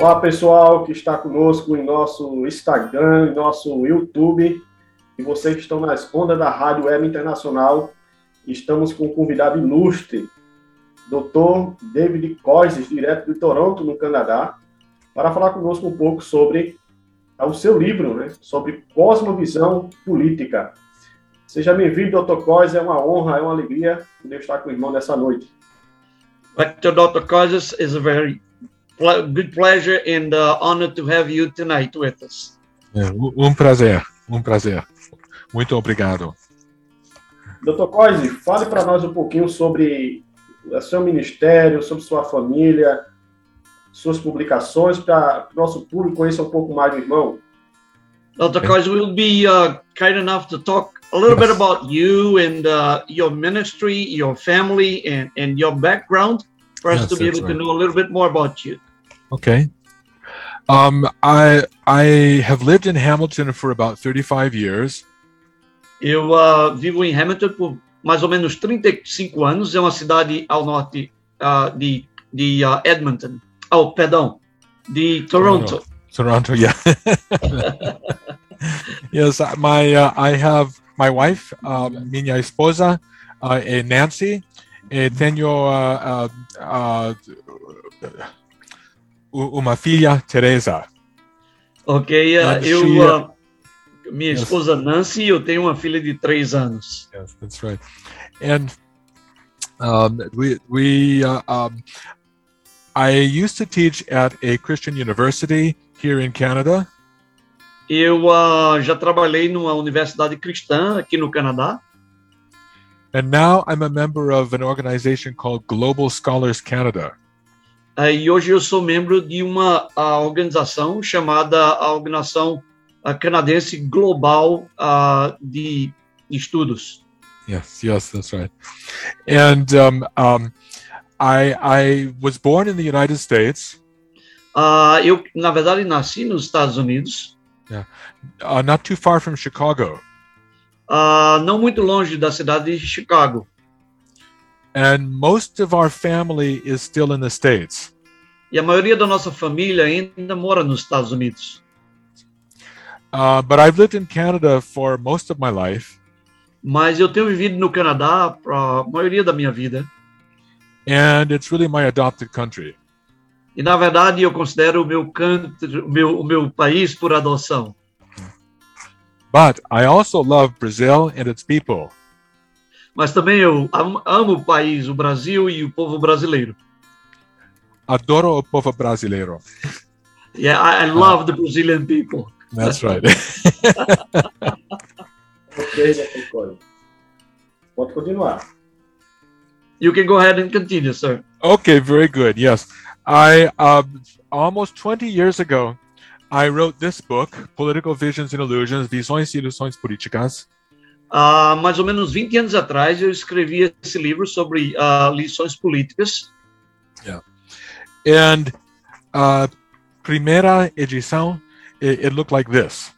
Olá, pessoal que está conosco em nosso Instagram, em nosso YouTube, e vocês que estão nas ondas da Rádio Web Internacional. Estamos com um convidado ilustre, Dr. David Coises, direto de Toronto, no Canadá, para falar conosco um pouco sobre o seu livro, né, sobre cosmovisão política. Seja bem-vindo, Dr. Coises, é uma honra, é uma alegria poder estar com o irmão nessa noite. Dr. Coises is a very good pleasure and uh, honor to have you tonight with us. É, um prazer, um prazer. Muito obrigado. Doutor Coise, fale para nós um pouquinho sobre o seu ministério, sobre sua família, suas publicações, para o nosso público conhecer um pouco mais do irmão. Dr. Coise will be uh, kind enough to talk a little bit about you and uh, your ministry, your family, and, and your background for us yes, to be able right. to know a little bit more about you. Okay. Um, I I have lived in Hamilton for about 35 years. Eu uh, vivo em Hamilton por mais ou menos 35 anos. É uma cidade ao norte uh, de, de uh, Edmonton. Oh, perdão, de Toronto. Toronto, yeah. yes, my uh, I have my wife, um, minha esposa, uh, Nancy, e tenho uh, uh, uma filha, Teresa. Ok, uh, eu, uh, minha yes. esposa Nancy, eu tenho uma filha de três anos. Yes, that's right. And um, we we uh, um, I used to teach at a Christian university here in Canada. Eu uh, já trabalhei numa universidade cristã aqui no Canadá. And now I'm a member of an organization called Global Scholars Canada. Uh, e hoje eu sou membro de uma uh, organização chamada a Organização uh, Canadense Global de Estudos. Yes, yes, that's right. And um, um, I, I was born in the United States. eu, na verdade, nasci nos Estados Unidos. Yeah. not too far from Chicago. não muito longe da cidade de Chicago. And most of our family is still in the States. E a maioria da nossa família ainda mora nos Estados Unidos. Uh, but I've lived in Canada for most of my life. Mas eu tenho vivido no Canadá para a maioria da minha vida. And it's really my adopted country. E na verdade eu considero o meu canto, o meu, o meu país por adoção. But I also love Brazil and its people mas também eu amo o país, o Brasil e o povo brasileiro. Adoro o povo brasileiro. Yeah, I, I love the Brazilian people. That's right. ok, Pode continuar. You can go ahead and continue, sir. Okay, very good. Yes. I uh, almost 20 years ago, I wrote this book, Political Visions and Illusions, Visões e Ilusões Políticas. Há mais ou menos 20 anos atrás, eu escrevi esse livro sobre uh, lições políticas. Yeah. And uh, primeira edição, it, it looked like this.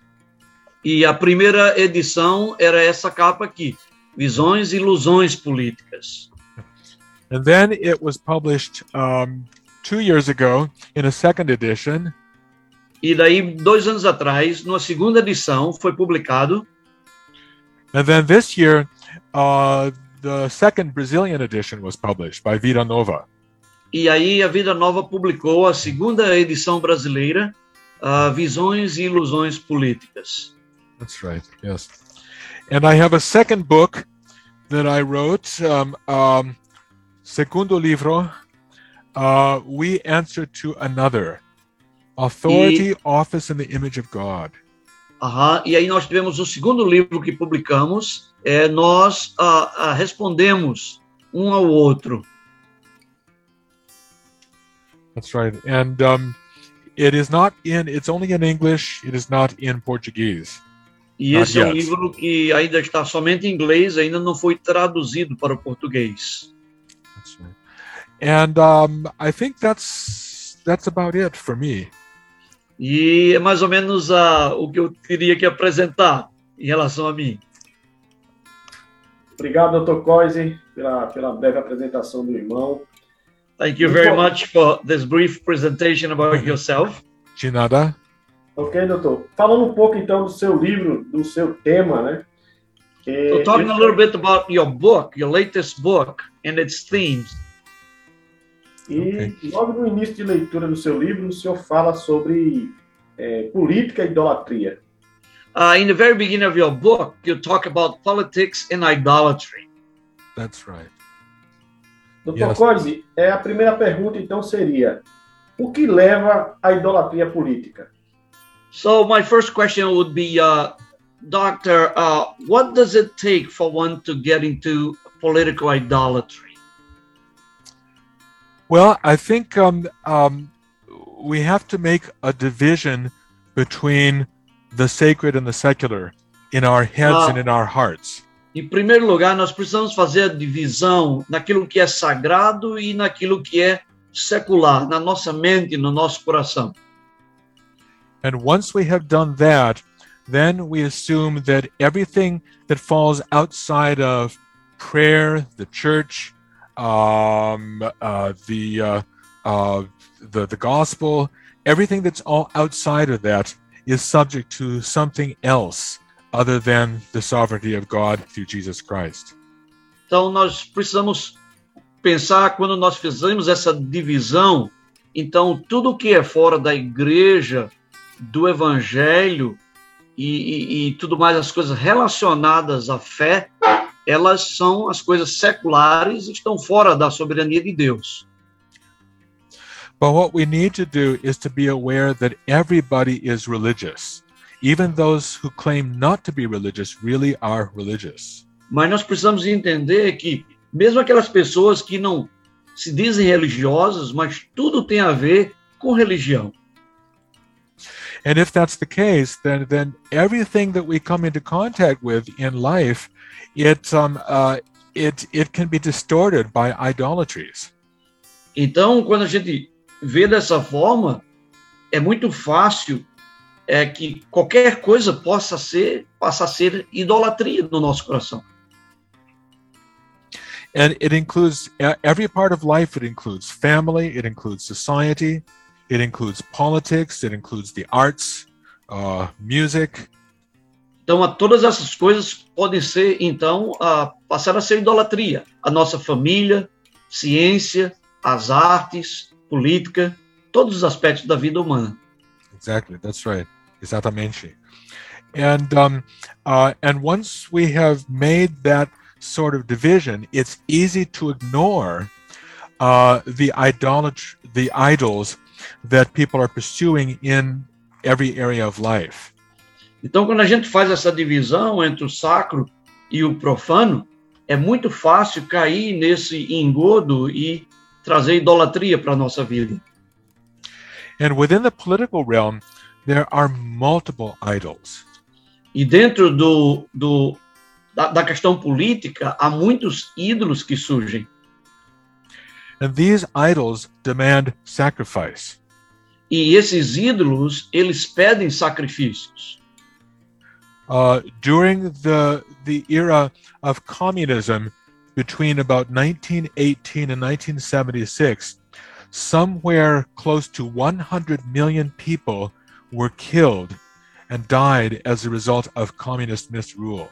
E a primeira edição era essa capa aqui, Visões e Ilusões Políticas. And then it was published um, two years ago in a second edition. E daí, dois anos atrás, numa segunda edição, foi publicado And then this year, uh, the second Brazilian edition was published by Vida Nova. E aí a Vida Nova publicou a segunda edição brasileira, uh, Visões e Ilusões Políticas. That's right. Yes. And I have a second book that I wrote, um, um, segundo livro, uh, We Answer to Another, Authority, e... Office in the Image of God. Uhum. E aí nós tivemos o segundo livro que publicamos, é, nós uh, uh, respondemos um ao outro. That's right. And um, it is not in, it's only in English, it is not in Portuguese. E Not esse é um yet. livro que ainda está somente em inglês, ainda não foi traduzido para o português. That's right. And um, I think that's that's about it for me. E é mais ou menos ah, o que eu teria que apresentar em relação a mim. Obrigado, Dr. Coise, pela, pela breve apresentação do irmão. Thank you very much for this brief presentation about yourself. De nada. Ok, doutor? Falando um pouco então do seu livro, do seu tema, né? So talking a little bit about your book, your latest book and its themes. E Ok. logo no início de leitura do seu livro, o senhor fala sobre é, política e idolatria. Uh, in the very beginning of your book, you talk about politics and idolatry. That's right. Doutor Yes. Coise, é, a primeira pergunta então seria: o que leva à idolatria política? So my first question would be, uh, Doctor, uh, what does it take for one to get into political idolatry? Well, I think um, um, we have to make a division between the sacred and the secular in our heads Ah. and in our hearts. Em primeiro lugar, nós precisamos fazer a divisão naquilo que é sagrado e naquilo que é secular, na nossa mente, no nosso coração. And once we have done that, then we assume that everything that falls outside of prayer, the church, um, uh, the, uh, uh, the the gospel, everything that's all outside of that is subject to something else other than the sovereignty of God through Jesus Christ. Então, nós precisamos pensar quando nós fizemos essa divisão. Então, tudo que é fora da igreja, do evangelho e, e- e tudo mais, as coisas relacionadas à fé, elas são as coisas seculares e estão fora da soberania de Deus. But what we need to do is to be aware that everybody is religious. Even those who claim not to be religious really are religious. Mas nós precisamos entender que, mesmo aquelas pessoas que não se dizem religiosas, mas tudo tem a ver com religião. And if that's the case, then then everything that we come into contact with in life, it um, uh, it it can be distorted by idolatries. Então, quando a gente vê dessa forma, é muito fácil é que qualquer coisa possa ser passar a ser idolatria no nosso coração. And it includes every part of life. It includes family. It includes society. It includes politics. It includes the arts, uh, music. Então, a todas essas coisas podem ser, então, a, passar a ser idolatria. A nossa família, ciência, as artes, política, todos os aspectos da vida humana. Exactly. That's right. Exatamente. And um, uh, and once we have made that sort of division, it's easy to ignore uh, the idolatry, the idols that people are pursuing in every area of life. Então, quando a gente faz essa divisão entre o sacro e o profano, é muito fácil cair nesse engodo e trazer idolatria para a nossa vida. And within the political realm, there are multiple idols. E dentro do, do, da, da questão política, há muitos ídolos que surgem. And these idols demand sacrifice. E esses ídolos, eles pedem sacrifícios. Uh, during the the era of communism, between about 1918 and 1976, somewhere close to 100 million people were killed and died as a result of communist misrule.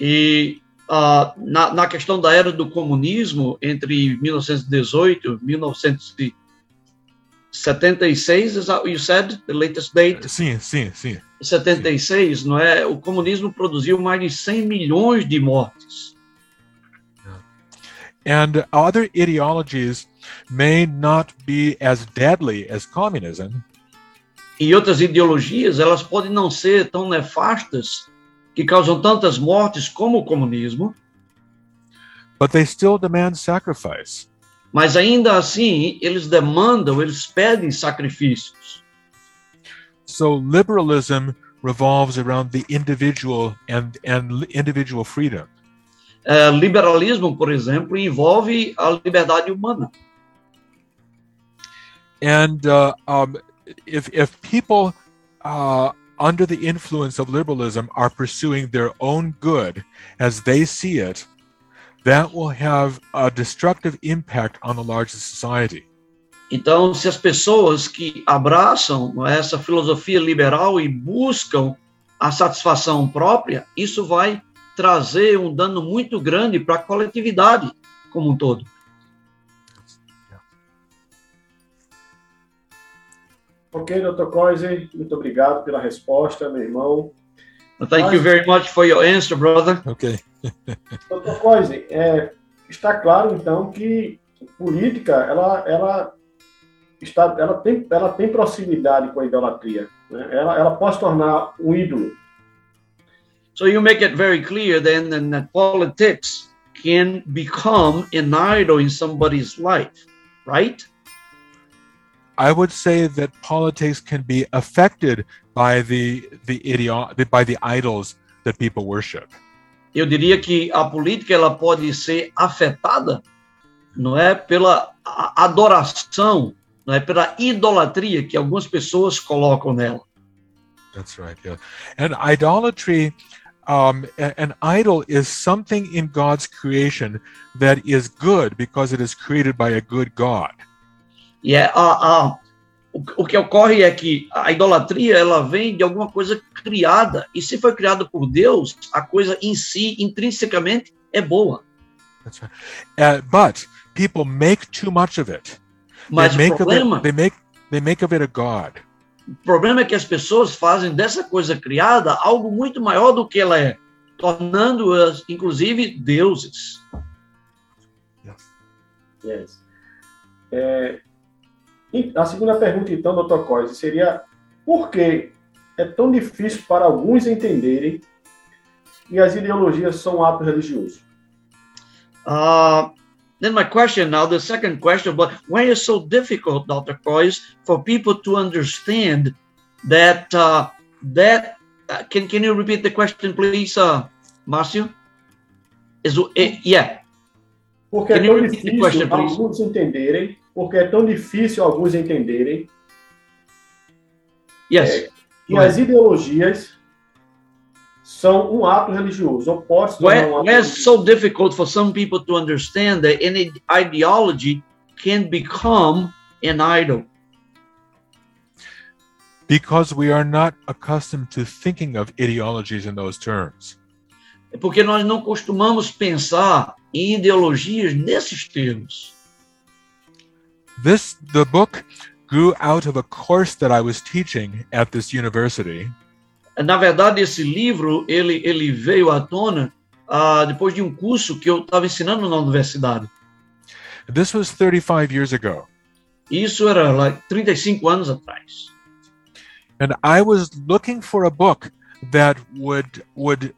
E ah, na, na questão da era do comunismo, entre 1918 e 1976, is that what you said? The latest date? Sim, sim, sim. 76, não é? O comunismo produziu mais de 100 milhões de mortes. And other ideologies may not be as deadly as communism, E outras ideologias, elas podem não ser tão nefastas, que causam tantas mortes como o comunismo, but they still demand sacrifice. Mas ainda assim, eles demandam, eles pedem sacrifícios. So liberalism revolves around the individual and, and individual freedom. É, liberalismo, por exemplo, envolve a liberdade humana. And uh, um, if, if people uh, under the influence of liberalism are pursuing their own good as they see it, that will have a destructive impact on the larger society. Então, se as pessoas que abraçam essa filosofia liberal e buscam a satisfação própria, isso vai trazer um dano muito grande para a coletividade como um todo. Ok, Dr. Coise, muito obrigado pela resposta, meu irmão. Thank you very much for your answer, brother. Okay. Dr. Coise, é, está claro então que política ela, ela está, ela tem, ela tem proximidade com a idolatria. Né? Ela, ela pode se tornar um ídolo. So you make it very clear then, then that politics can become an idol in somebody's life, right? I would say that politics can be affected by the the ideo- by the idols that people worship. Eu diria que a política ela pode ser afetada, não é pela adoração, não é pela idolatria que algumas pessoas colocam nela. That's right. Yeah. And idolatry, um, an idol is something in God's creation that is good because it is created by a good God. E é a, a o, o que ocorre é que a idolatria ela vem de alguma coisa criada e se foi criada por Deus, a coisa em si intrinsecamente é boa. That's right. Uh, but people make too much of it. Mas they o make of problema it. They make they make of it a god. O problema é que as pessoas fazem dessa coisa criada algo muito maior do que ela é, tornando-as, inclusive, deuses. Yes. É, e a segunda pergunta, então, Dr. Coise, seria por que é tão difícil para alguns entenderem que as ideologias são um ato religioso? Uh, then my question now, the second question, but why is it so difficult, Dr. Coyce, for people to understand that uh, that uh, can can you repeat the question, please, uh, Márcio? Is eh, yeah. Porque é Can you tão difícil question, please? alguns entenderem, porque é tão difícil alguns entenderem Yes. que as ideologias são um ato religioso, tornar Why, um ato why is it religioso. so difficult for some people to understand that any ideology can become an idol? Because we are not accustomed to thinking of ideologies in those terms. É porque nós não costumamos pensar em ideologias nesses termos. This the book grew out of a course that I was teaching at this university. Na verdade, esse livro ele, ele veio à tona ah, depois de um curso que eu estava ensinando na universidade. This was 35 years ago. Isso era like, 35 anos atrás. and I was looking for a book that would would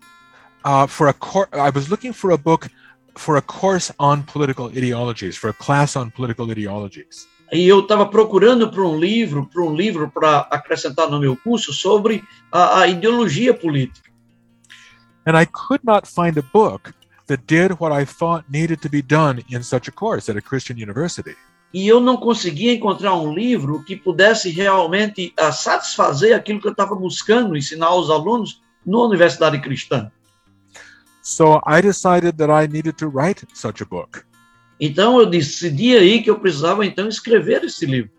uh, for a course. I was looking for a book for a course on political ideologies, for a class on political ideologies. E eu estava procurando por um livro, por um livro para acrescentar no meu curso sobre a, a ideologia política. And I could not find a book that did what I thought needed to be done in such a course at a Christian university. E eu não conseguia encontrar um livro que pudesse realmente ah, satisfazer aquilo que eu estava buscando ensinar aos alunos na universidade cristã. So I decided that I needed to write such a book. Então eu decidi aí que eu precisava então escrever esse livro.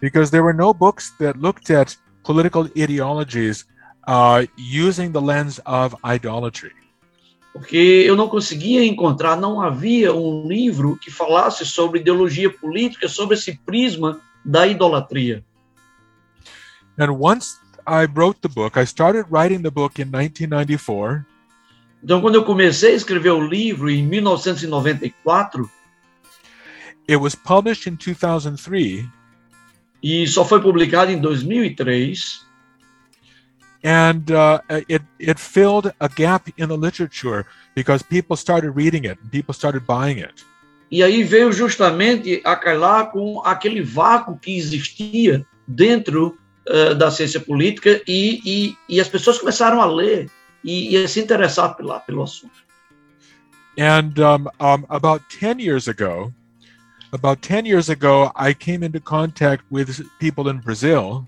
because there were no books that looked at political ideologies uh, using the lens of idolatry. porque eu não conseguia encontrar, não havia um livro que falasse sobre ideologia política, sobre esse prisma da idolatria. And once I wrote the book, I started writing the book in 1994, Então, quando eu comecei a escrever o livro em 1994, it was published in 2003, e só foi publicado em 2003, and uh, it, it filled a gap in the literature because people started reading it and people started buying it. E aí veio justamente a calhar com aquele vácuo que existia dentro uh, da ciência política e, e, e, as pessoas começaram a ler e, e a se interessar pela, pelo assunto. And um, um, about 10 years ago, about 10 years ago, I came into contact with people in Brazil.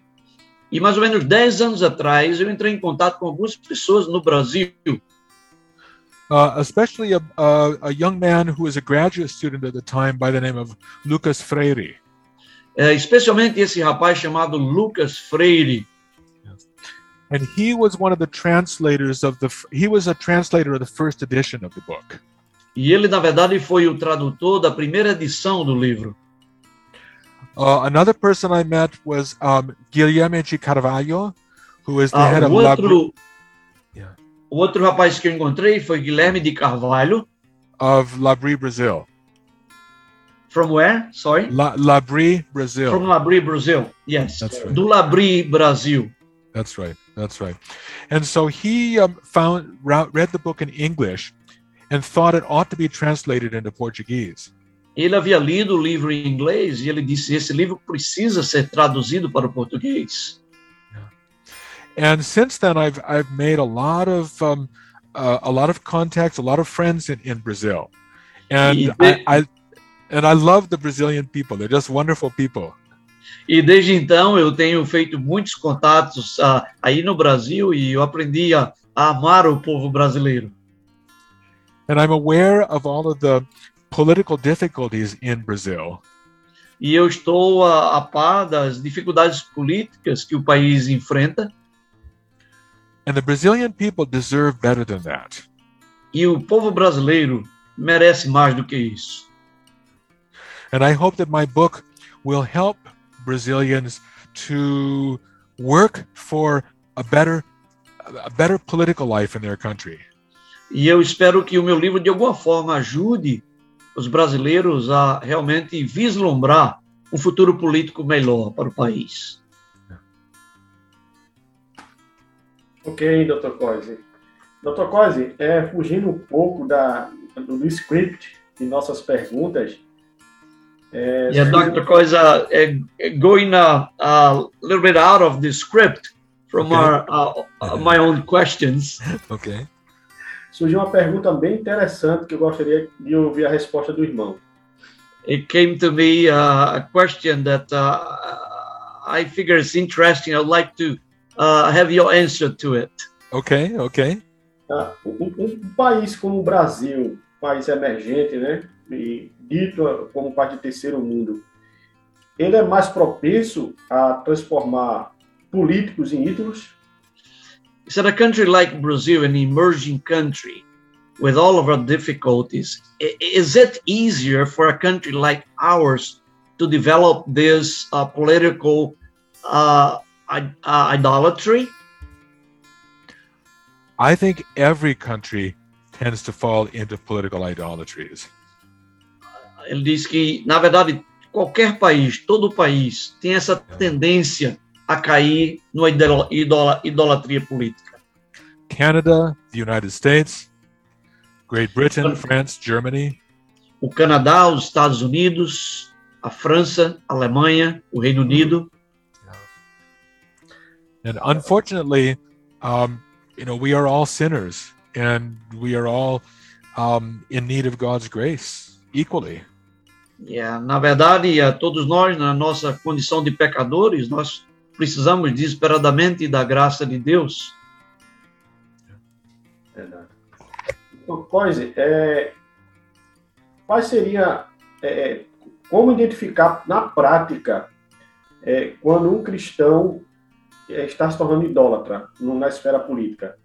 E mais ou menos 10 anos atrás, eu entrei em contato com algumas pessoas no Brasil. Uh, especially a, a, a, young man who was a graduate student at the time by the name of Lucas Freire. É, especialmente esse rapaz chamado Lucas Freire. And he was one of the translators of the he was a translator of the first edition of the book. E ele na verdade foi o tradutor da primeira edição do livro. Uh, another person I met was um, Guilherme de Carvalho, who is the Ah, head of outro, Yeah. o outro rapaz que eu encontrei foi Guilherme de Carvalho. of Labri Brazil. From where? Sorry. La, Labri Brazil. From Labri, Brazil. Yes. That's right. Do Labri, Brasil. That's right. That's right. And so he um, found read the book in English and thought it ought to be translated into Portuguese. Ele havia lido o livro em inglês e ele disse: esse livro precisa ser traduzido para o português. And since then, I've I've made a lot of um, uh, a lot of contacts, a lot of friends in, in Brazil, and E I, de- I and I love the Brazilian people. They're just wonderful people. E desde então eu tenho feito muitos contatos ah, aí no Brasil e eu aprendi a, a amar o povo brasileiro. And I'm aware of all of the political difficulties in Brazil. E eu estou a, a par das dificuldades políticas que o país enfrenta And the Brazilian people deserve better than that. e o povo brasileiro merece mais do que isso. And I hope that my book will help Brazilians to work for a better a better political life in their country. E eu espero que o meu livro, de alguma forma, ajude os brasileiros a realmente vislumbrar um futuro político melhor para o país. Ok, Dr. Coise. Dr. Coise, é, fugindo um pouco da, do, do script de nossas perguntas. É, Yeah, Dr. Coisa, uh, going a, a little bit out of the script from Okay. our, uh, uh, my own questions, Okay. surgiu uma pergunta bem interessante que eu gostaria de ouvir a resposta do irmão. it came to me uh, a question that uh, I figure is interesting. I'd like to uh, have your answer to it. Okay. Okay. Tá? Um, um- um país como o Brasil, país emergente, né, e dito como país de terceiro mundo, ele é mais propenso a transformar políticos em ídolos? He said, a country like Brazil, an emerging country with all of our difficulties, is it easier for a country like ours to develop this uh, political uh, uh, idolatry? I think every country tends to fall into political idolatries. Ele diz que, na verdade, qualquer país, todo país, tem essa tendência a cair numa idola- idolatria política. Canada, the United States, Great Britain, France, Germany. O Canadá, os Estados Unidos, a França, a Alemanha, o Reino Unido. And unfortunately, um, you know, we are all sinners and we are all um, in need of God's grace equally. Eh, na verdade, eh, todos nós, na nossa condição de pecadores, nós precisamos desesperadamente da graça de Deus. Verdade. Então, Coise, é, quais seria, é, como identificar na prática é, quando um cristão é, está se tornando idólatra na esfera política?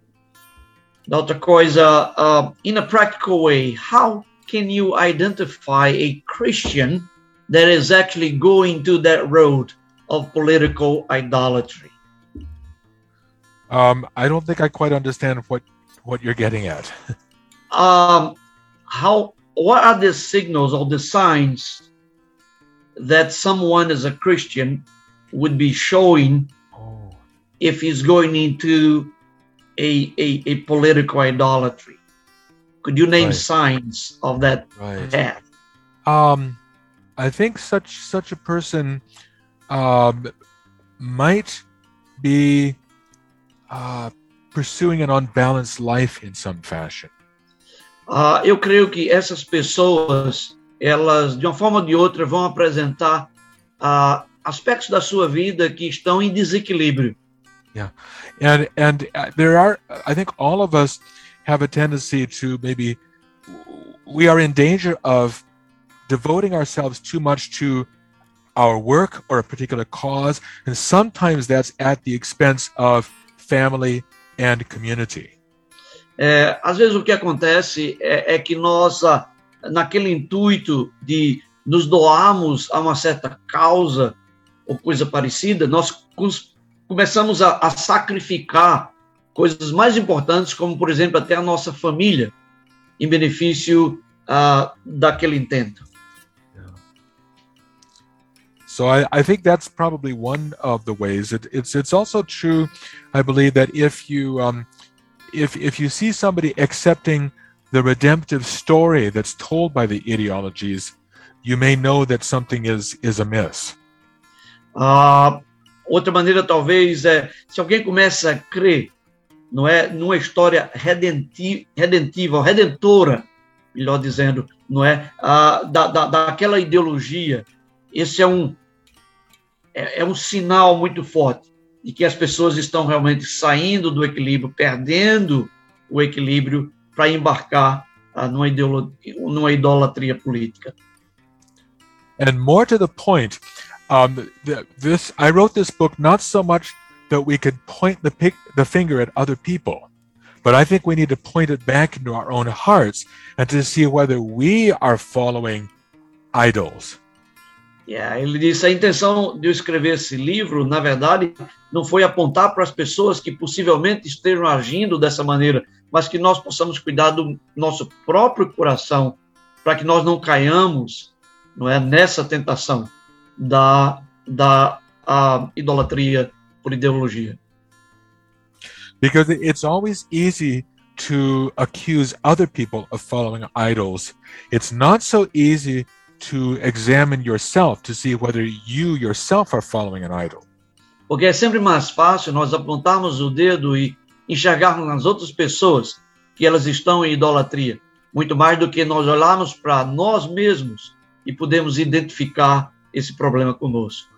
Outra coisa, uh, in a practical way, how can you identify a Christian that is actually going to that road of political idolatry? Um, I don't think I quite understand what what you're getting at. Um, how? What are the signals or the signs that someone as a Christian would be showing Oh, if he's going into a, a, a political idolatry? Could you name Right. signs of that right. path? um, I think such such a person um, might be uh, pursuing an unbalanced life in some fashion. Ah, eu creio que essas pessoas, elas, de uma forma ou de outra, vão apresentar ah, aspectos da sua vida que estão em desequilíbrio. Yeah, and and uh, there are i think all of us have a tendency to maybe we are in danger of devoting ourselves too much to our work or a particular cause and sometimes that's at the expense of family and community. É, às vezes o que acontece é, é que nós, ah, naquele intuito de nos doarmos a uma certa causa ou coisa parecida, nós começamos a, a sacrificar coisas mais importantes, como, por exemplo, até a nossa família, em benefício ah, daquele intento. So I, I think that's probably one of the ways. It, it's it's also true, I believe, that if you um, if if you see somebody accepting the redemptive story that's told by the ideologies, you may know that something is is amiss. Ah, outra maneira, talvez, é se alguém começa a crer não é, numa história redenti, redentiva, redentora, melhor dizendo, não é, da, da, daquela ideologia, esse é um, é, é um sinal muito forte de que as pessoas estão realmente saindo do equilíbrio, perdendo o equilíbrio para embarcar ah, numa, ideolo, numa idolatria política. And more to the point, um, th- this I wrote this book not so much that we could point the pic- the finger at other people, but I think we need to point it back into our own hearts and to see whether we are following idols. Yeah, ele disse: a intenção de eu escrever esse livro, na verdade, não foi apontar para as pessoas que possivelmente estejam agindo dessa maneira, mas que nós possamos cuidar do nosso próprio coração, para que nós não caiamos, não é, nessa tentação da da idolatria por ideologia. Because it's always easy to accuse other people of following idols. It's not so easy to examine yourself to see whether you yourself are following an idol. Porque é sempre mais fácil nós apontarmos o dedo e enxergarmos nas outras pessoas que elas estão em idolatria, muito mais do que nós olharmos para nós mesmos e podemos identificar esse problema conosco.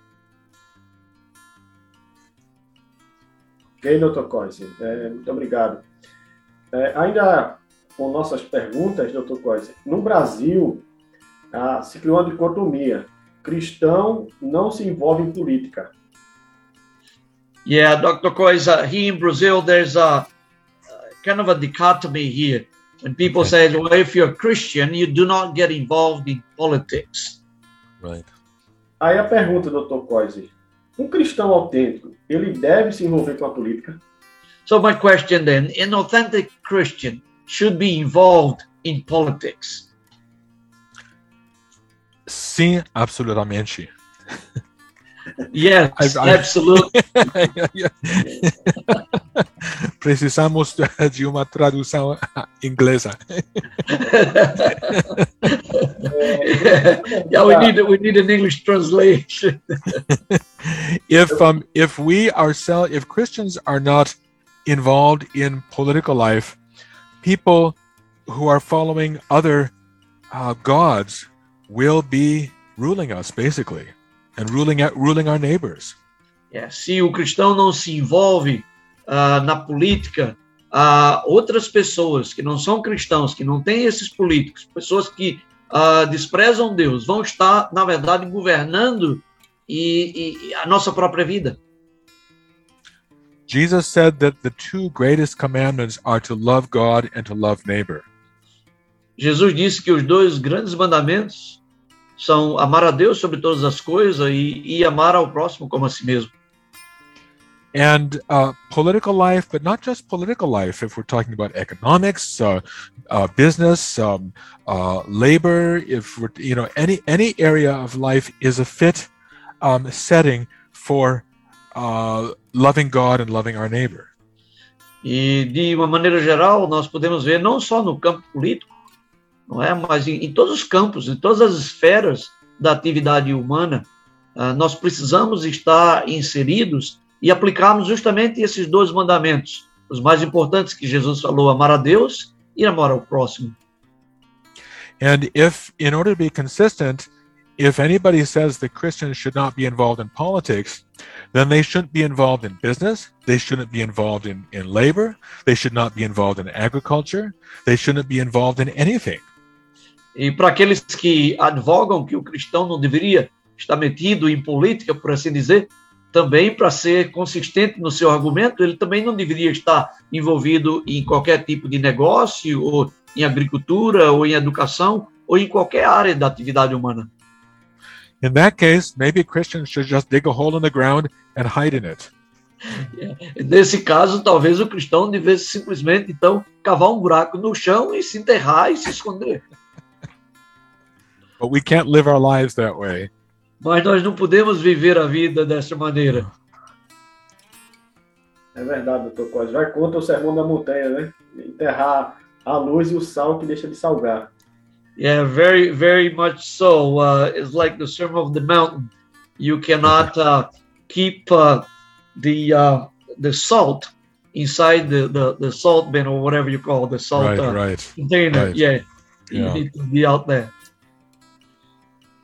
Ok, doutor Coise, é, muito obrigado. É, ainda com nossas perguntas, doutor Coise, no Brasil ah, se criou uma dicotomia. Cristão não se envolve em política. Yeah, Dr. Coisa, here in Brazil, there's a kind of a dichotomy here. When people Okay. say, well, if you're a Christian, you do not get involved in politics. Right. Aí a pergunta, doutor Coise, um cristão autêntico, ele deve se envolver com a política? So my question then, an authentic Christian should be involved in politics. Sim, absolutamente. Yes, I- I- absolutely. Precisamos de uma tradução inglesa. yeah, we need we need an English translation. If um if we ourselves if Christians are not involved in political life, people who are following other uh, gods will be ruling us basically, and ruling ruling our neighbors. É, se o cristão não se envolve ah, na política, ah, outras pessoas que não são cristãos, que não têm esses políticos, pessoas que ah, desprezam Deus, vão estar, na verdade, governando e- e a nossa própria vida. Jesus said that the two greatest commandments are to love God and to love neighbor. Jesus disse que os dois grandes mandamentos são amar a Deus sobre todas as coisas e, e amar ao próximo como a si mesmo. and uh, political life, but not just political life. If we're talking about economics, uh, uh, business, um, uh, labor, if we're you know any any area of life is a fit um, setting for uh, loving God and loving our neighbor. E, de uma maneira geral, nós podemos ver não só no campo político, não é? Mas em, em todos os campos, em todas as esferas da atividade humana, uh, nós precisamos estar inseridos e aplicarmos justamente esses dois mandamentos, os mais importantes que Jesus falou: amar a Deus e amar ao próximo. And if, in order to be consistent, if anybody says that Christians should not be involved in politics, then they shouldn't be involved in business. They shouldn't be involved in, in labor. They should not be involved in agriculture. They shouldn't be involved in anything. E para aqueles que advogam que o cristão não deveria estar metido em política, por assim dizer, também para ser consistente no seu argumento, ele também não deveria estar envolvido em qualquer tipo de negócio, ou em agricultura, ou em educação, ou em qualquer área da atividade humana. In that case, maybe Christians should just dig a hole in the ground and hide in it. Nesse caso, talvez o cristão devesse simplesmente então cavar um buraco no chão e se enterrar e se esconder. But we can't live our lives that way. Mas nós não podemos viver a vida dessa maneira. É verdade, doutor Cosme. Vai contra o sermão da montanha, né? Enterrar a luz e o sal que deixa de salgar. Yeah, very, very much so. Uh, it's like the Sermon of the Mountain. You cannot uh, keep uh, the uh, the salt inside the, the, the salt bin or whatever you call it, the salt Right, uh, right. container. right. Yeah, you Yeah. need to be out there.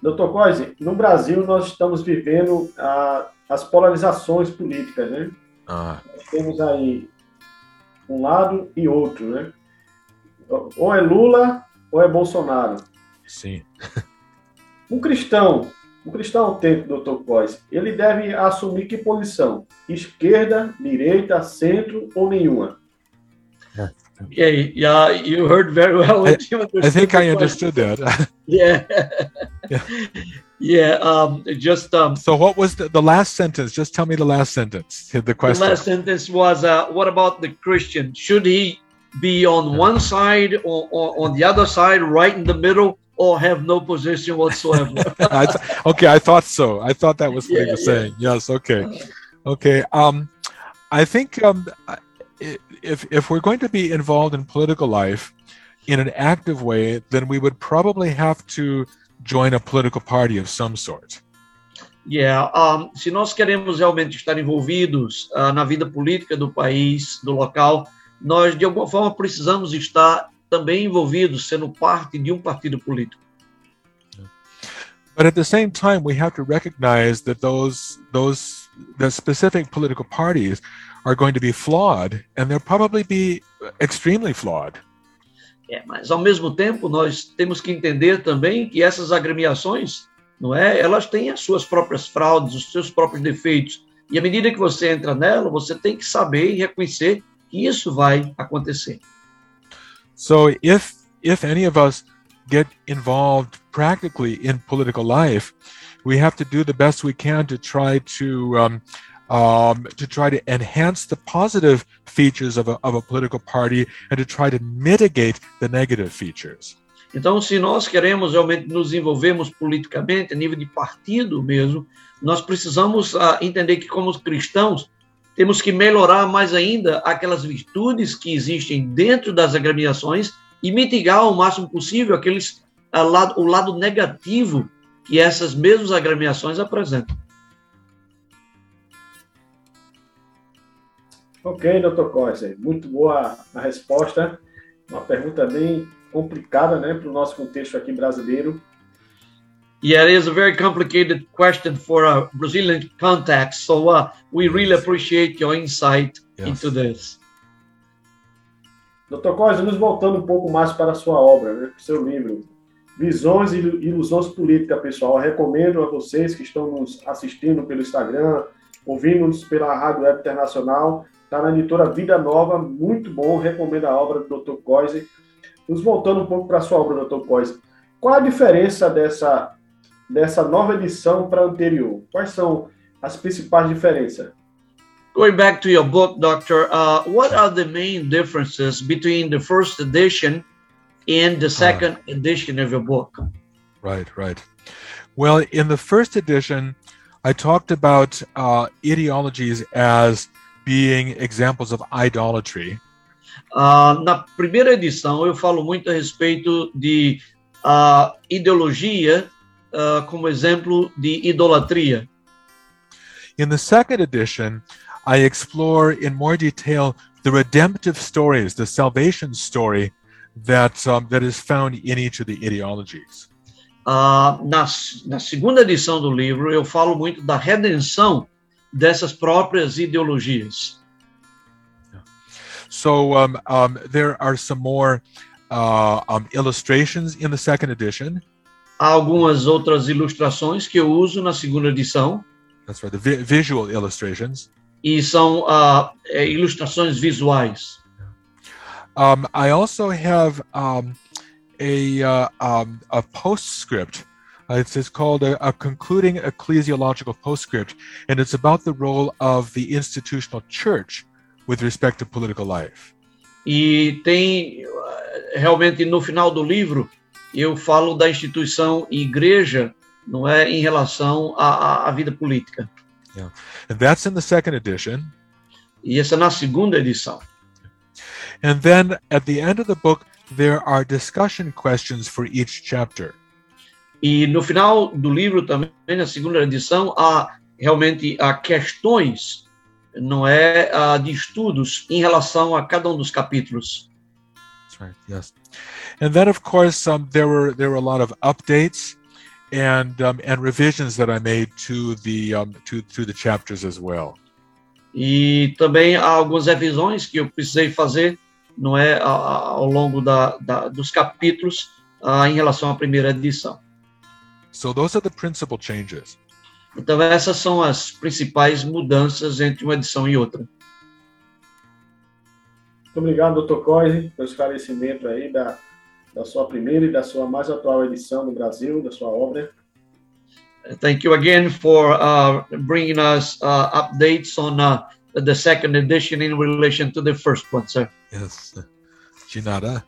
Doutor Coise, no Brasil nós estamos vivendo ah, as polarizações políticas, né? Ah, Nós temos aí um lado e outro, né? Ou é Lula ou é Bolsonaro. sim. Um cristão, um cristão autêntico, doutor Coise, ele deve assumir que posição? Esquerda, direita, centro ou nenhuma? Yeah, yeah, you heard very well. I- I think I understood that. Yeah, yeah. Um, just um, so, what was the, the last sentence? Just tell me the last sentence. The question. the last sentence was, uh, "What about the Christian? Should he be on one side or, or on the other side, right in the middle, or have no position whatsoever?" I th- okay, I thought so. I thought that was what he was yeah. saying. Yes. Okay. Okay. Um, I think um, if if we're going to be involved in political life in an active way, then we would probably have to join a political party of some sort. Yeah, um, se nós queremos realmente estar envolvidos ah, na vida política do país, do local, nós de alguma forma precisamos estar também envolvidos, sendo parte de um partido político. But at the same time, we have to recognize that those those the specific political parties are going to be flawed, and they'll probably be extremely flawed. É, mas ao mesmo tempo nós temos que entender também que essas agremiações, não é? Elas têm as suas próprias fraudes, os seus próprios defeitos. E à medida que você entra nela, você tem que saber e reconhecer que isso vai acontecer. So if if any of us get involved practically in political life, we have to do the best we can to try to um, um, to try to enhance the positive features of a, of a political party and to try to mitigate the negative features. Então, se nós queremos realmente nos envolvermos politicamente, a nível de partido mesmo, nós precisamos ah, entender que, como cristãos, temos que melhorar mais ainda aquelas virtudes que existem dentro das agremiações e mitigar o máximo possível aqueles ah, lado, o lado negativo que essas mesmas agremiações apresentam. Ok, doutor Coise, muito boa a resposta. Uma pergunta bem complicada, né, para o nosso contexto aqui brasileiro. Yeah, it is a very complicated question for a Brazilian context, so uh, we really appreciate your insight Yes. into this. Doutor Coise, nos voltando um pouco mais para a sua obra, né, para o seu livro, Visões e Ilusões Políticas, pessoal. Eu recomendo a vocês que estão nos assistindo pelo Instagram, ouvindo-nos pela Rádio Web Internacional, está na editora Vida Nova, muito bom, recomendo a obra do Dr. Coise. Nos voltando um pouco para a sua obra, Dr. Coise, qual a diferença dessa, dessa nova edição para a anterior? Quais são as principais diferenças? Going back to your book, Doctor, uh, what are the main differences between the first edition and the second edition of your book? Right, right. Well, in the first edition, I talked about uh, ideologies as being examples of idolatry. Ah, na primeira edição, eu falo muito a respeito de ah, ideologia ah, como exemplo de idolatria. In the second edition, I explore in more detail the redemptive stories, the salvation story that um, that is found in each of the ideologies. Ah, na, na segunda edição do livro, eu falo muito da redenção dessas próprias ideologias. So um, um, there are some more uh, um, illustrations in the second edition. Há algumas outras ilustrações que eu uso na segunda edição, That's right, the vi- visual illustrations. e são é, ilustrações visuais. Um, I also have um, a uh, um, a postscript. Uh, it's, it's called a, a concluding ecclesiological postscript, and it's about the role of the institutional church with respect to political life. E tem, ah, realmente, no final do livro, eu falo da instituição igreja, não é, em relação à- à vida política. Yeah. And that's in the second edition. E essa é na segunda edição. And then at the end of the book, there are discussion questions for each chapter. E no final do livro também, na segunda edição, há realmente há questões, não é, de estudos em relação a cada um dos capítulos. That's right. Yes. And then, of course, um, there were there were a lot of updates and um, and revisions that I made to the um, to to the chapters as well. E também há algumas revisões que eu precisei fazer, não é, ao longo da, da- dos capítulos ah, em relação à primeira edição. So those are the principal changes. Então essas são as principais mudanças entre uma edição e outra. Muito obrigado, Dr. Coise, pelo esclarecimento aí da, da sua primeira e da sua mais atual edição no Brasil, da sua obra. Thank you again for uh, bringing us uh, updates on uh, the second edition in relation to the first one, sir. Yes. Chinara.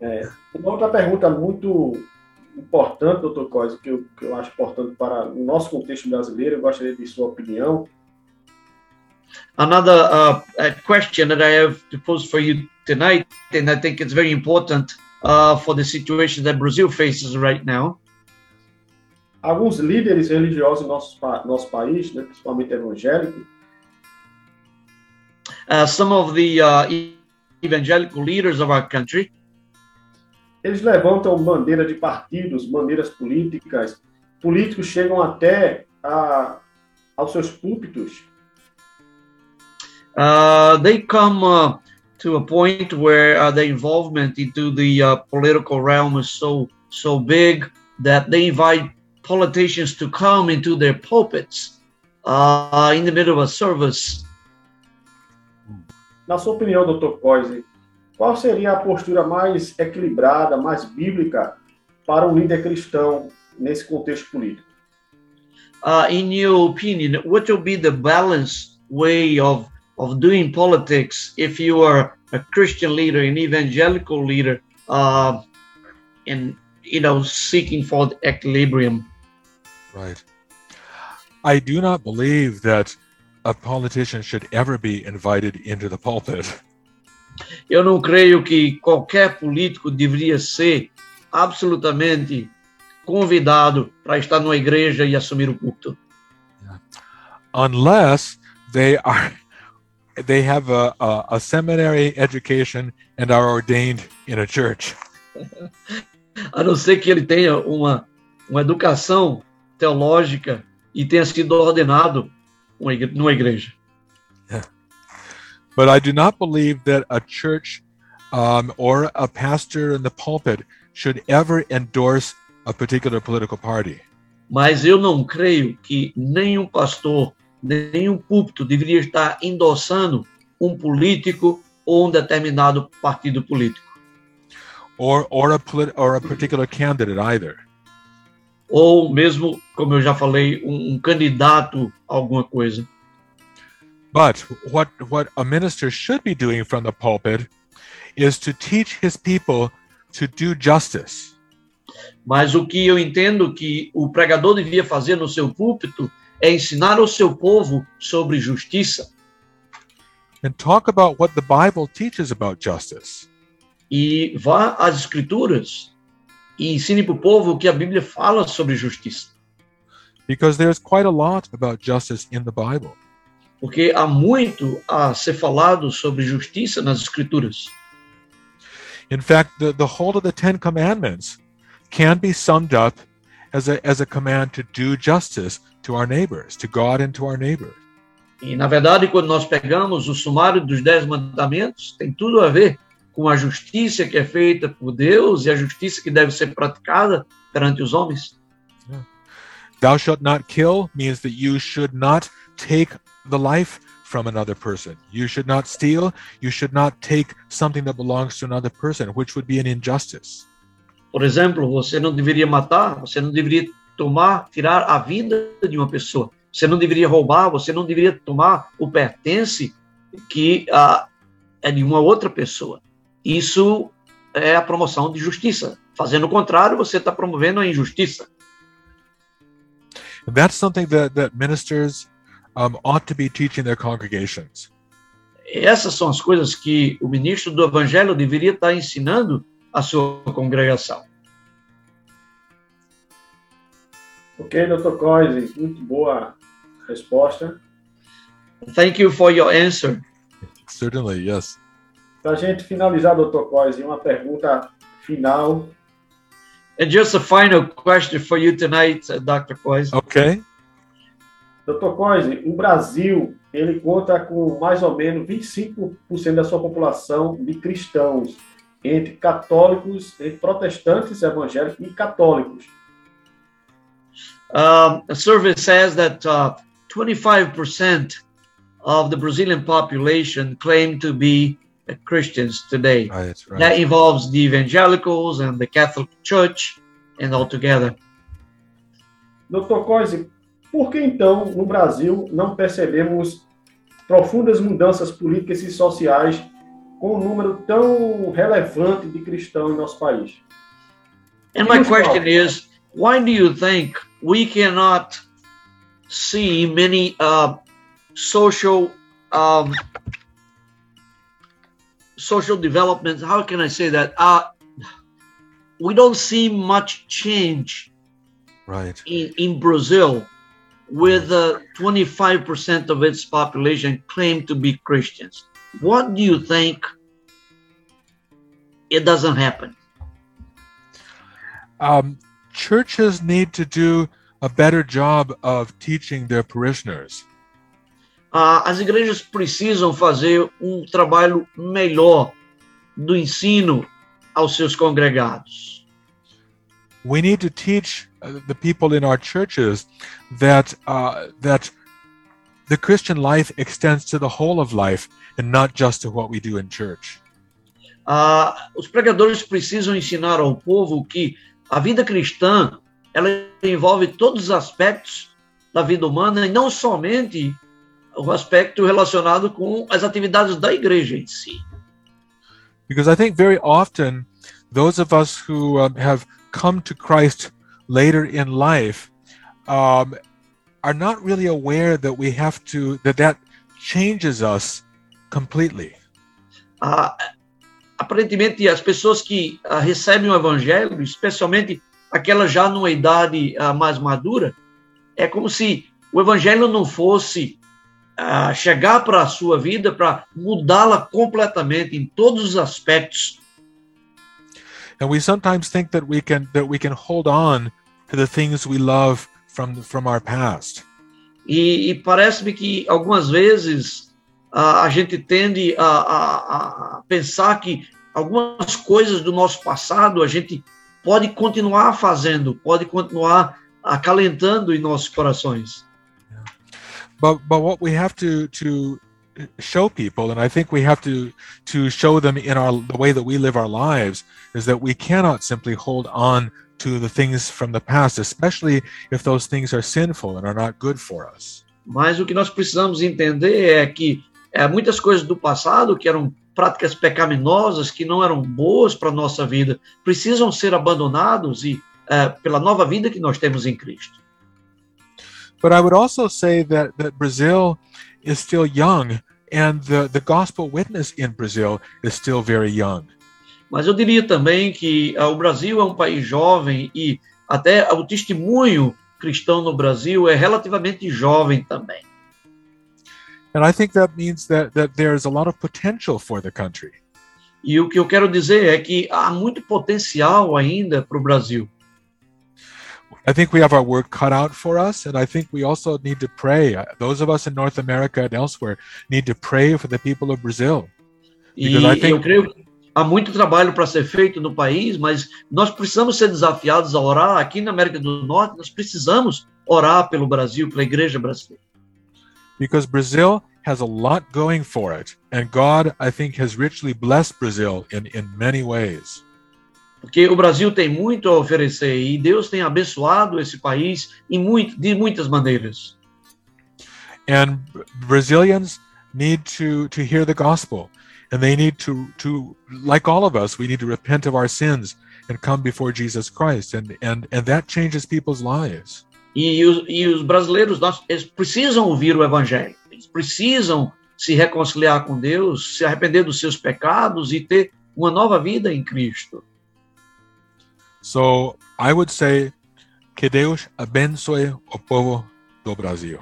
É, uma outra pergunta muito importante, doutor Coise, que eu, que eu acho importante para o nosso contexto brasileiro, eu gostaria de sua opinião. Another uh, uh, question that I have to pose for you tonight, and I think it's very important uh, for the situation that Brazil faces right now. Alguns líderes religiosos em nosso, nosso país, né, principalmente evangélicos, Uh, some of the uh, evangelical leaders of our country, eles levantam bandeira de partidos, bandeiras políticas, políticos chegam até a, aos seus púlpitos uh, they come uh, to a point where uh, their involvement into the uh, political realm is so so big that they invite politicians to come into their pulpits uh, in the middle of a service. Na sua opinião, doutor Coise, qual seria a postura mais equilibrada, mais bíblica para um líder cristão nesse contexto político? Uh, in your opinion, what will be the balanced way of of doing politics if you are a Christian leader, an evangelical leader, uh, and you know seeking for the equilibrium? Right. I do not believe that a politician should ever be invited into the pulpit. Eu não creio que qualquer político deveria ser absolutamente convidado para estar numa igreja e assumir o púlpito, unless they are they have a, a, a seminary education and are ordained in a church. a não ser que ele tenha uma, uma educação teológica e tenha sido ordenado numa igreja. But I do not believe that a church um, or a pastor in the pulpit should ever endorse a particular political party. Mas eu não creio que nenhum pastor, nenhum púlpito deveria estar endossando um político ou um determinado partido político. Or, or a polit- or a particular candidate either. Ou mesmo, como eu já falei, um, um candidato a alguma coisa. But what what a minister should be doing from the pulpit is to teach his people to do justice. Mas o que eu entendo que o pregador devia fazer no seu púlpito é ensinar ao seu povo sobre justiça and talk about what the Bible teaches about justice. E vá às escrituras e ensine para o povo o que a Bíblia fala sobre justiça. Because there's quite a lot about justice in the Bible. Porque há muito a ser falado sobre justiça nas escrituras. In fact, the, the whole of the Ten Commandments can be summed up as a, as a command to do justice to our neighbors, to God and to our neighbors. E, na verdade, quando nós pegamos o sumário dos Dez Mandamentos, tem tudo a ver com a justiça que é feita por Deus e a justiça que deve ser praticada perante os homens. Thou shalt not kill means that you should not take the life from another person. You should not steal. You should not take something that belongs to another person, which would be an injustice. Por exemplo, você não deveria matar, você não deveria tomar, tirar a vida de uma pessoa. Você não deveria roubar, você não deveria tomar o pertence que ah, é de uma outra pessoa. Isso é a promoção de justiça. Fazendo o contrário, você está promovendo a injustiça. And that's something that, that ministers um, ought to be teaching their congregations. Essas são as coisas que o ministro do Evangelho deveria estar ensinando à sua congregação. Ok, Dr. Coise, muito boa resposta. Thank you for your answer. Certainly, yes. Para a gente finalizar, Dr. Coise, uma pergunta final. And just a final question for you tonight, uh, Dr. Cois. Okay. Dr. Coise, o Brasil ele conta com mais ou menos 25% da sua população de cristãos, entre católicos, entre protestantes, evangélicos e católicos. Um, a survey says that uh, 25% of the Brazilian population claim to be uh, Christians today. Right, right. That involves the evangelicals and the Catholic Church and all together. Dr. Coise, por que então no Brasil não percebemos profundas mudanças políticas e sociais com um número tão relevante de cristãos em nosso país? And my question is, why do you think we cannot see many uh, social um, social developments? How can I say that? Uh, we don't see much change Right. in, in Brazil with uh, 25% of its population claim to be Christians. What do you think it doesn't happen? Um, churches need to do a better job of teaching their parishioners. Ah, as igrejas precisam fazer um trabalho melhor do ensino aos seus congregados. We need to teach uh, the people in our churches that uh, that the Christian life extends to the whole of life and not just to what we do in church. Ah, os pregadores precisam ensinar ao povo que a vida cristã ela envolve todos os aspectos da vida humana e não somente o aspecto relacionado com as atividades da igreja em si. Because I think very often those of us who um, have come to Christ later in life um, are not really aware that we have to that that changes us completely. Ah, aparentemente, as pessoas que ah, recebem o evangelho, especialmente aquelas já numa idade ah, mais madura, é como se o evangelho não fosse chegar para a sua vida para mudá-la completamente em todos os aspectos. And we sometimes think that we can that we can hold on to the things we love from from our past. E, e parece-me que algumas vezes ah, a gente tende a, a- a pensar que algumas coisas do nosso passado a gente pode continuar fazendo, pode continuar acalentando em nossos corações. But but what we have to to show people, and I think we have to to show them in our the way that we live our lives, is that we cannot simply hold on to the things from the past, especially if those things are sinful and are not good for us. Mas o que nós precisamos entender é que é, muitas coisas do passado que eram práticas pecaminosas, que não eram boas para nossa vida, precisam ser abandonados e é, pela nova vida que nós temos em Cristo. But I would also say that that Brazil is still young and the, the gospel witness in Brazil is still very young. Mas eu diria também que ah, o Brasil é um país jovem e até o testemunho cristão no Brasil é relativamente jovem também. And I think that means that, that there's a lot of potential for the country. E o que eu quero dizer é que há muito potencial ainda para o Brasil. I think we have our work cut out for us, and I think we also need to pray. Those of us in North America and elsewhere need to pray for the people of Brazil. E Because I think- eu creio que há muito trabalho para ser feito no país, mas nós precisamos ser desafiados a orar. Aqui na América do Norte, nós precisamos orar pelo Brasil, pela igreja brasileira. because Brazil has a lot going for it. And God, I think, has richly blessed Brazil in, in many ways. Porque o Brasil tem muito a oferecer e Deus tem abençoado esse país muito, de muitas maneiras. And Brazilians need to, to hear the gospel. And they need to, to, like all of us, we need to repent of our sins and come before Jesus Christ. And, and, and that changes people's lives. E os, e os brasileiros nós, eles precisam ouvir o evangelho. Eles precisam se reconciliar com Deus, se arrepender dos seus pecados e ter uma nova vida em Cristo. So I would say, que Deus abençoe o povo do Brasil.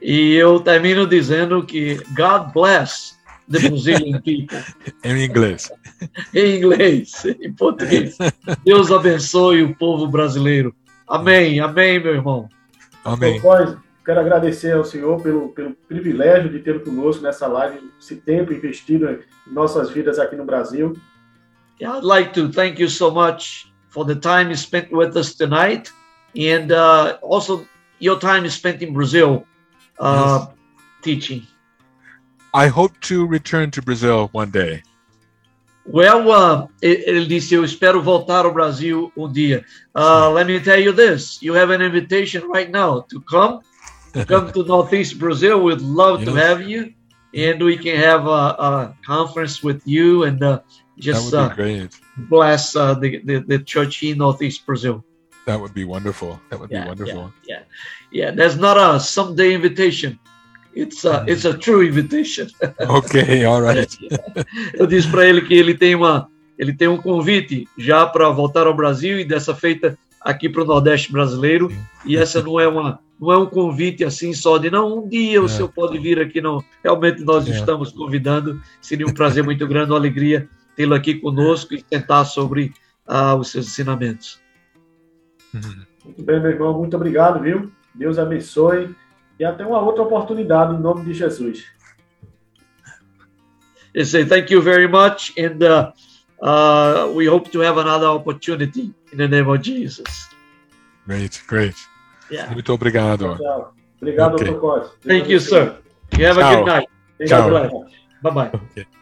E eu termino dizendo que God bless the Brazilian people. Em inglês. em inglês, em português. Deus abençoe o povo brasileiro. Amém, amém, meu irmão. Amém. Quero agradecer ao senhor pelo, pelo privilégio de tê-lo conosco nessa live, esse tempo investido em nossas vidas aqui no Brasil. Yeah, I'd like to thank you so much for the time you spent with us tonight and uh, also your time you spent in Brazil uh, teaching. I hope to return to Brazil one day. Well, uh, ele disse, eu espero voltar ao Brasil um dia. Uh, let me tell you this, you have an invitation right now to come, come to Northeast Brazil. We'd love to Yes. have you. And we can have a, a conference with you and uh, That just would uh, be great. bless uh, the, the, the church in Northeast Brazil. That would be wonderful. That would be wonderful. Yeah, yeah. There's not a someday invitation. It's a, it's a true invitation. Okay, all right. Eu disse para ele que ele tem uma, ele tem um convite já para voltar ao Brasil e dessa feita aqui para o Nordeste brasileiro. E essa não é uma, não é um convite assim só de não um dia o É. senhor pode vir aqui não. Realmente nós É. estamos convidando. Seria um prazer muito grande, uma alegria tê-lo aqui conosco e tentar sobre ah, os seus ensinamentos. Muito bem, meu irmão, muito obrigado, viu? Deus abençoe e até uma outra oportunidade em nome de Jesus. I say thank you very much, and uh, uh, we hope to have another opportunity in the name of Jesus. Great, great. Yeah. Muito obrigado. Tchau. Obrigado, Ok. doutor Costa. Thank you, sir. You have a Ciao. good night. Abençoe. Bye bye. Okay.